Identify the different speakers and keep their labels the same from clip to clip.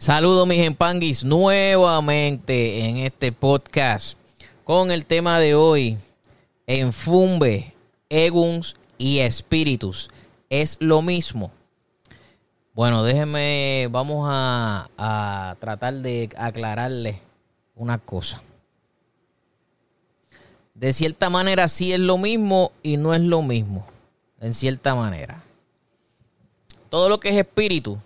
Speaker 1: Saludos mis empanguis nuevamente en este podcast con el tema de hoy, enfumbe, eguns y espíritus. ¿Es lo mismo? Bueno, déjenme, vamos a, a tratar de aclararle una cosa. De cierta manera sí es lo mismo y no es lo mismo, en cierta manera. Todo lo que es espíritu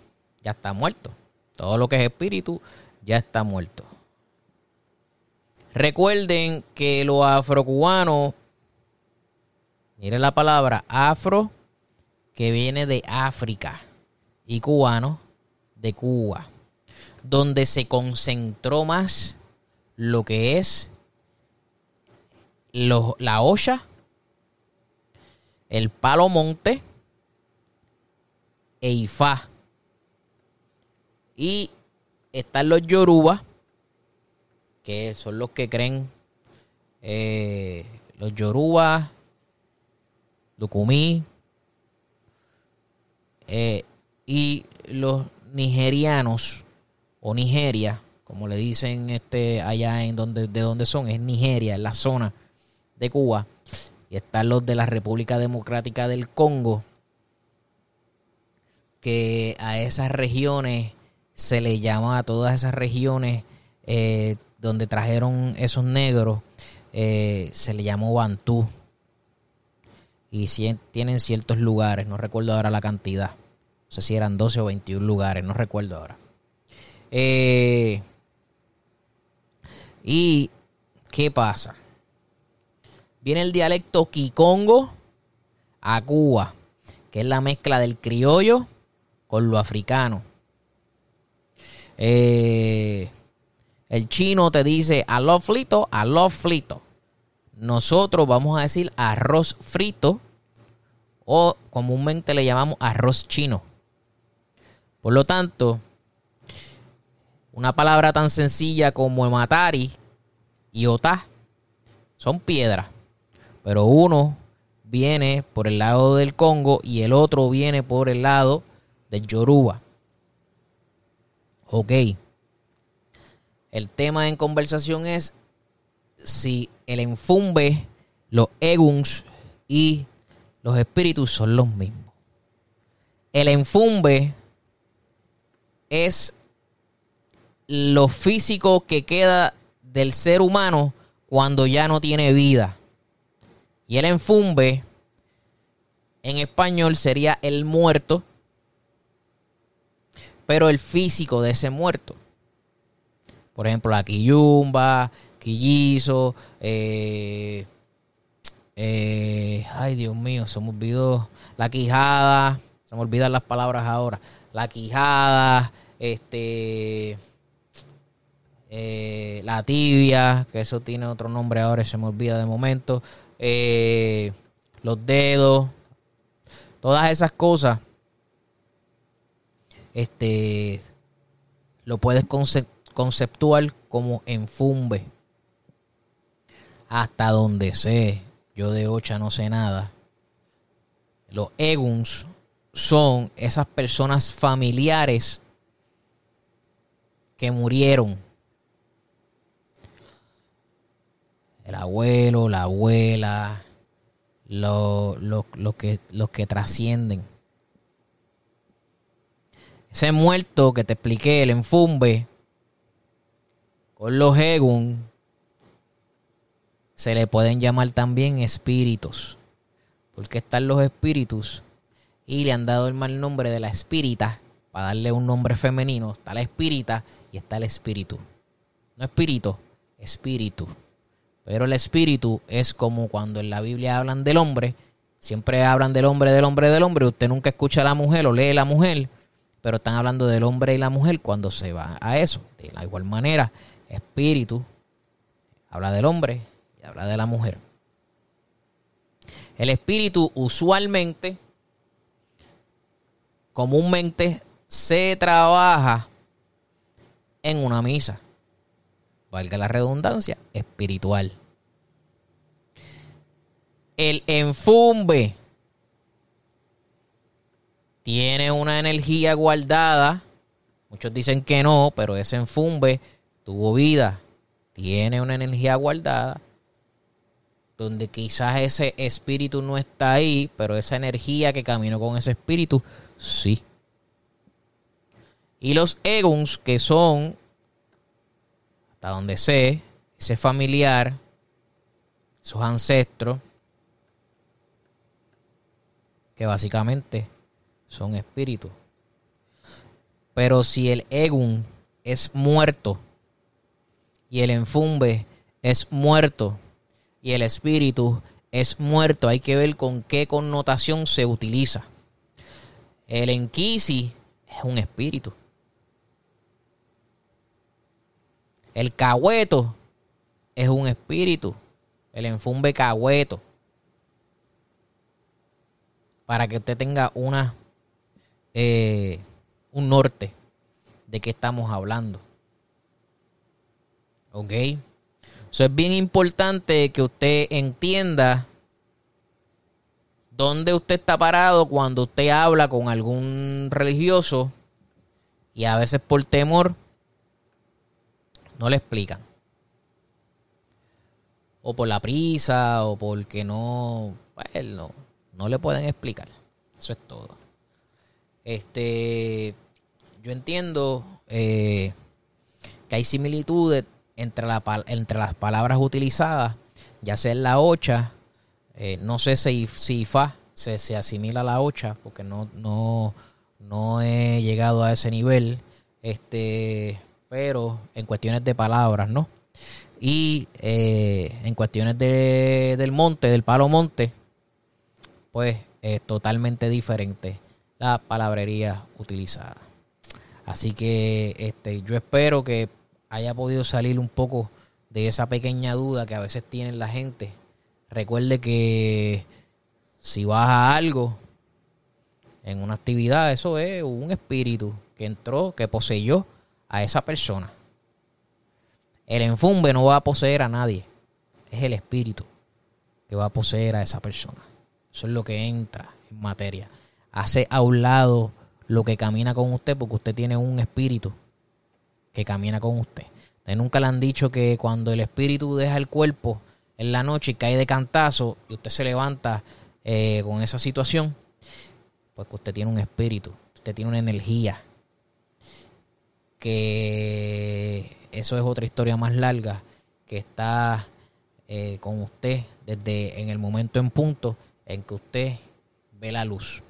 Speaker 1: ya está muerto. Todo lo que es espíritu ya está muerto. Recuerden que los afrocubanos, miren la palabra afro, que viene de África, y cubano, de Cuba, donde se concentró más lo que es la olla, el palo monte e Ifá y están los Yoruba, que son los que creen eh, los Yoruba, Lukumi, eh, y los nigerianos o Nigeria, como le dicen este allá en donde de donde son, es Nigeria, en la zona de Cuba, y están los de la República Democrática del Congo, que a esas regiones se le llama a todas esas regiones eh, donde trajeron esos negros, eh, se le llamó Bantú. Y tienen ciertos lugares, no recuerdo ahora la cantidad. No sé si eran 12 o 21 lugares, no recuerdo ahora. Eh, ¿Y qué pasa? Viene el dialecto Kikongo a Cuba, que es la mezcla del criollo con lo africano. Eh, el chino te dice arroz frito, arroz frito. Nosotros vamos a decir arroz frito o comúnmente le llamamos arroz chino. Por lo tanto, una palabra tan sencilla como matari y otá son piedras, pero uno viene por el lado del Congo y el otro viene por el lado del Yoruba. Ok. El tema en conversación es si el enfumbe, los eguns y los espíritus son los mismos. El enfumbe es lo físico que queda del ser humano cuando ya no tiene vida. Y el enfumbe en español sería el muerto pero el físico de ese muerto. Por ejemplo, la quillumba, quillizo, eh, eh, ay Dios mío, se me olvidó. La quijada, se me olvidan las palabras ahora, la quijada, este, eh, la tibia, que eso tiene otro nombre ahora, se me olvida de momento, los dedos, todas esas cosas este, lo puedes conceptual como enfumbe. Hasta donde sé, yo de Ocha no sé nada. Los eguns son esas personas familiares que murieron. El abuelo, la abuela, los que, los que trascienden. Ese muerto que te expliqué, el enfumbe, con los egun, se le pueden llamar también espíritus. Porque están los espíritus y le han dado el mal nombre de la espírita, para darle un nombre femenino. Está la espírita y está el espíritu. No espíritu, espíritu. Pero el espíritu es como cuando en la Biblia hablan del hombre, siempre hablan del hombre, del hombre, del hombre. Usted nunca escucha a la mujer o lee a la mujer pero están hablando del hombre y la mujer cuando se va a eso. De la igual manera, espíritu habla del hombre y habla de la mujer. El espíritu usualmente, comúnmente, se trabaja en una misa. Valga la redundancia, espiritual. El enfumbe tiene una energía guardada. Muchos dicen que no, pero ese enfumbe tuvo vida. Tiene una energía guardada. Donde quizás ese espíritu no está ahí, pero esa energía que caminó con ese espíritu, sí. Y los egons, que son, hasta donde sé, ese familiar, esos ancestros, que básicamente son espíritus. Pero si el egun es muerto y el enfumbe es muerto y el espíritu es muerto, hay que ver con qué connotación se utiliza. El enquisi es un espíritu. El cahueto es un espíritu. El enfumbe cahueto. Para que usted tenga una eh, un norte de qué estamos hablando. ¿Ok? Eso es bien importante que usted entienda dónde usted está parado cuando usted habla con algún religioso y a veces por temor no le explican. O por la prisa o porque no, bueno, no le pueden explicar. Eso es todo. Este, yo entiendo eh, que hay similitudes entre, la, entre las palabras utilizadas, ya sea en la ocha, eh, no sé si, si fa se, se, asimila a la ocha, porque no, no, no he llegado a ese nivel, este, pero en cuestiones de palabras, ¿no? Y eh, en cuestiones de, del monte, del palo monte, pues es totalmente diferente la palabrería utilizada. Así que este, yo espero que haya podido salir un poco de esa pequeña duda que a veces tiene la gente. Recuerde que si vas a algo en una actividad, eso es un espíritu que entró, que poseyó a esa persona. El enfumbe no va a poseer a nadie. Es el espíritu que va a poseer a esa persona. Eso es lo que entra en materia hace a un lado lo que camina con usted porque usted tiene un espíritu que camina con usted. nunca le han dicho que cuando el espíritu deja el cuerpo en la noche y cae de cantazo y usted se levanta eh, con esa situación, pues que usted tiene un espíritu, usted tiene una energía. Que eso es otra historia más larga que está eh, con usted desde en el momento en punto en que usted ve la luz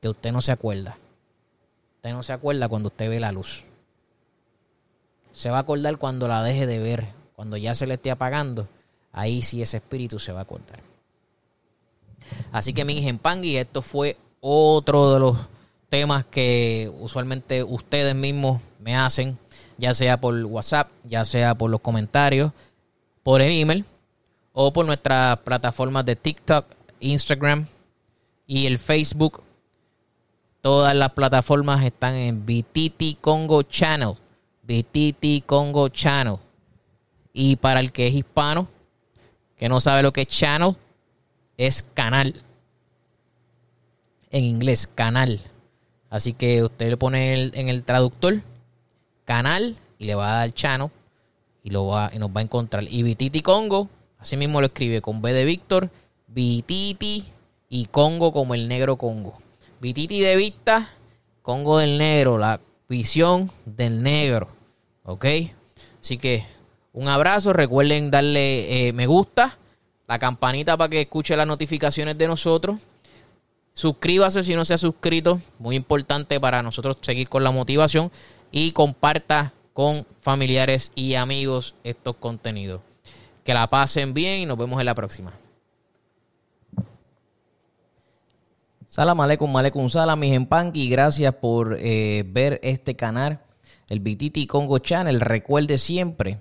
Speaker 1: que usted no se acuerda. Usted no se acuerda cuando usted ve la luz. Se va a acordar cuando la deje de ver, cuando ya se le esté apagando. Ahí sí ese espíritu se va a acordar. Así que mi Pangui, esto fue otro de los temas que usualmente ustedes mismos me hacen, ya sea por WhatsApp, ya sea por los comentarios, por el email o por nuestras plataformas de TikTok, Instagram y el Facebook Todas las plataformas están en BTT Congo Channel. BTT Congo Channel. Y para el que es hispano, que no sabe lo que es channel, es canal. En inglés, canal. Así que usted le pone en el traductor canal y le va a dar channel y, lo va, y nos va a encontrar. Y BTT Congo, así mismo lo escribe con B de Víctor, BTT y Congo como el negro Congo. Vititi de vista, Congo del Negro, la visión del negro. ¿Ok? Así que un abrazo. Recuerden darle eh, me gusta, la campanita para que escuche las notificaciones de nosotros. Suscríbase si no se ha suscrito. Muy importante para nosotros seguir con la motivación. Y comparta con familiares y amigos estos contenidos. Que la pasen bien y nos vemos en la próxima. Salam aleikum, aleikum salam, mis empanqui. Gracias por eh, ver este canal, el Bititi Congo Channel. Recuerde siempre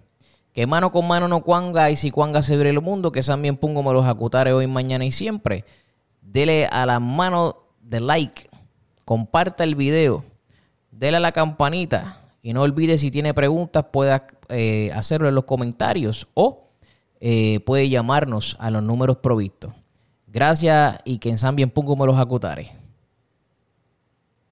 Speaker 1: que mano con mano no cuanga y si cuanga se abre el mundo, que también pongo me los acutare hoy, mañana y siempre. Dele a la mano de like, comparta el video, dele a la campanita y no olvide si tiene preguntas pueda eh, hacerlo en los comentarios o eh, puede llamarnos a los números provistos. Gracias y que en San bien pongo me los acutares.